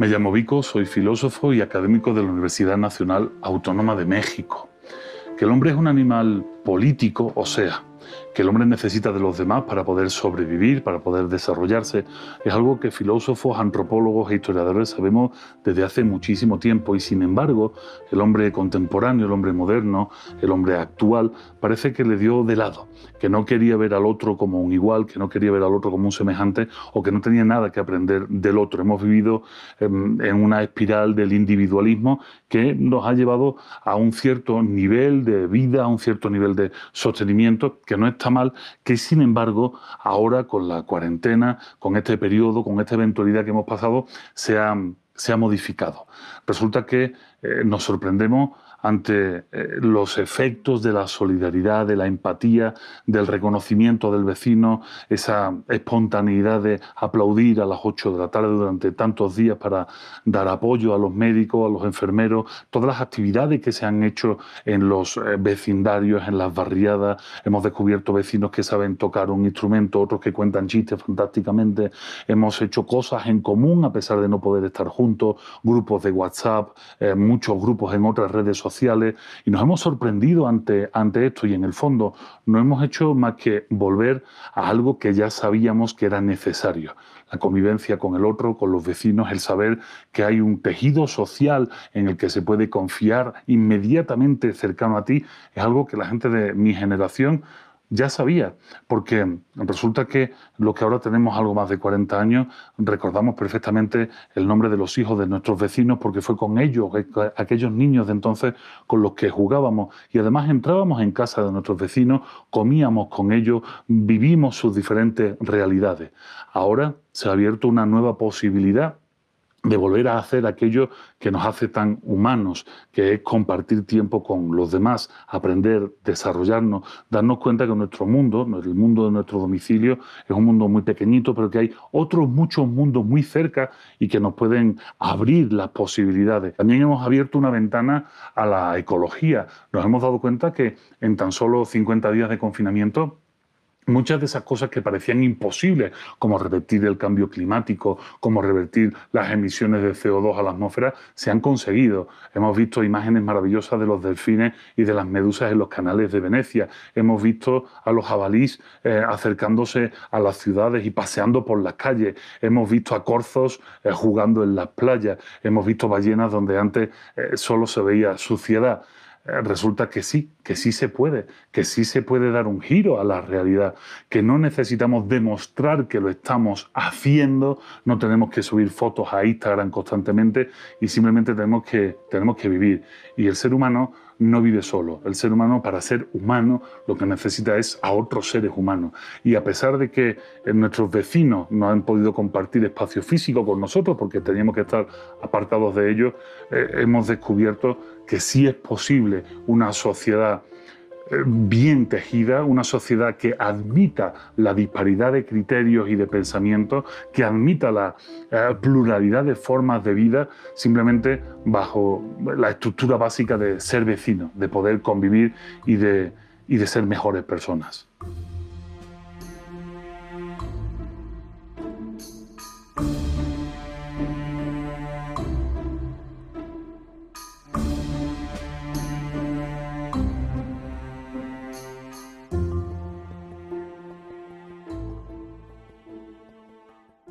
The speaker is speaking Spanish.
Me llamo Vico, soy filósofo y académico de la Universidad Nacional Autónoma de México. Que el hombre es un animal político, o sea, que el hombre necesita de los demás para poder sobrevivir, para poder desarrollarse, es algo que filósofos, antropólogos e historiadores sabemos desde hace muchísimo tiempo y sin embargo el hombre contemporáneo, el hombre moderno, el hombre actual, parece que le dio de lado, que no quería ver al otro como un igual, que no quería ver al otro como un semejante o que no tenía nada que aprender del otro. Hemos vivido em, en una espiral del individualismo que nos ha llevado a un cierto nivel de vida, a un cierto nivel de sostenimiento no está mal, que sin embargo ahora con la cuarentena, con este periodo, con esta eventualidad que hemos pasado, se ha, se ha modificado. Resulta que eh, nos sorprendemos ante eh, los efectos de la solidaridad, de la empatía, del reconocimiento del vecino, esa espontaneidad de aplaudir a las 8 de la tarde durante tantos días para dar apoyo a los médicos, a los enfermeros, todas las actividades que se han hecho en los eh, vecindarios, en las barriadas. Hemos descubierto vecinos que saben tocar un instrumento, otros que cuentan chistes fantásticamente. Hemos hecho cosas en común a pesar de no poder estar juntos, grupos de WhatsApp, eh, muchos grupos en otras redes sociales y nos hemos sorprendido ante, ante esto y en el fondo no hemos hecho más que volver a algo que ya sabíamos que era necesario. La convivencia con el otro, con los vecinos, el saber que hay un tejido social en el que se puede confiar inmediatamente cercano a ti, es algo que la gente de mi generación ya sabía, porque resulta que lo que ahora tenemos algo más de 40 años, recordamos perfectamente el nombre de los hijos de nuestros vecinos, porque fue con ellos, eh, aquellos niños de entonces con los que jugábamos y además entrábamos en casa de nuestros vecinos, comíamos con ellos, vivimos sus diferentes realidades. Ahora se ha abierto una nueva posibilidad de volver a hacer aquello que nos hace tan humanos, que es compartir tiempo con los demás, aprender, desarrollarnos, darnos cuenta que nuestro mundo, el mundo de nuestro domicilio, es un mundo muy pequeñito, pero que hay otros muchos mundos muy cerca y que nos pueden abrir las posibilidades. También hemos abierto una ventana a la ecología. Nos hemos dado cuenta que en tan solo 50 días de confinamiento, Muchas de esas cosas que parecían imposibles, como revertir el cambio climático, como revertir las emisiones de CO2 a la atmósfera, se han conseguido. Hemos visto imágenes maravillosas de los delfines y de las medusas en los canales de Venecia. Hemos visto a los jabalís eh, acercándose a las ciudades y paseando por las calles. Hemos visto a corzos eh, jugando en las playas. Hemos visto ballenas donde antes eh, solo se veía suciedad. Eh, resulta que sí, que sí se puede, que sí se puede dar un giro a la realidad, que no necesitamos demostrar que lo estamos haciendo, no tenemos que subir fotos a Instagram constantemente y simplemente tenemos que, tenemos que vivir. Y el ser humano no vive solo. El ser humano, para ser humano, lo que necesita es a otros seres humanos. Y a pesar de que nuestros vecinos no han podido compartir espacio físico con nosotros, porque teníamos que estar apartados de ellos, eh, hemos descubierto que sí es posible una sociedad eh, bien tejida, una sociedad que admita la disparidad de criterios y de pensamientos, que admita la eh, pluralidad de formas de vida, simplemente bajo la estructura básica de ser vecino, de poder convivir y de, y de ser mejores personas.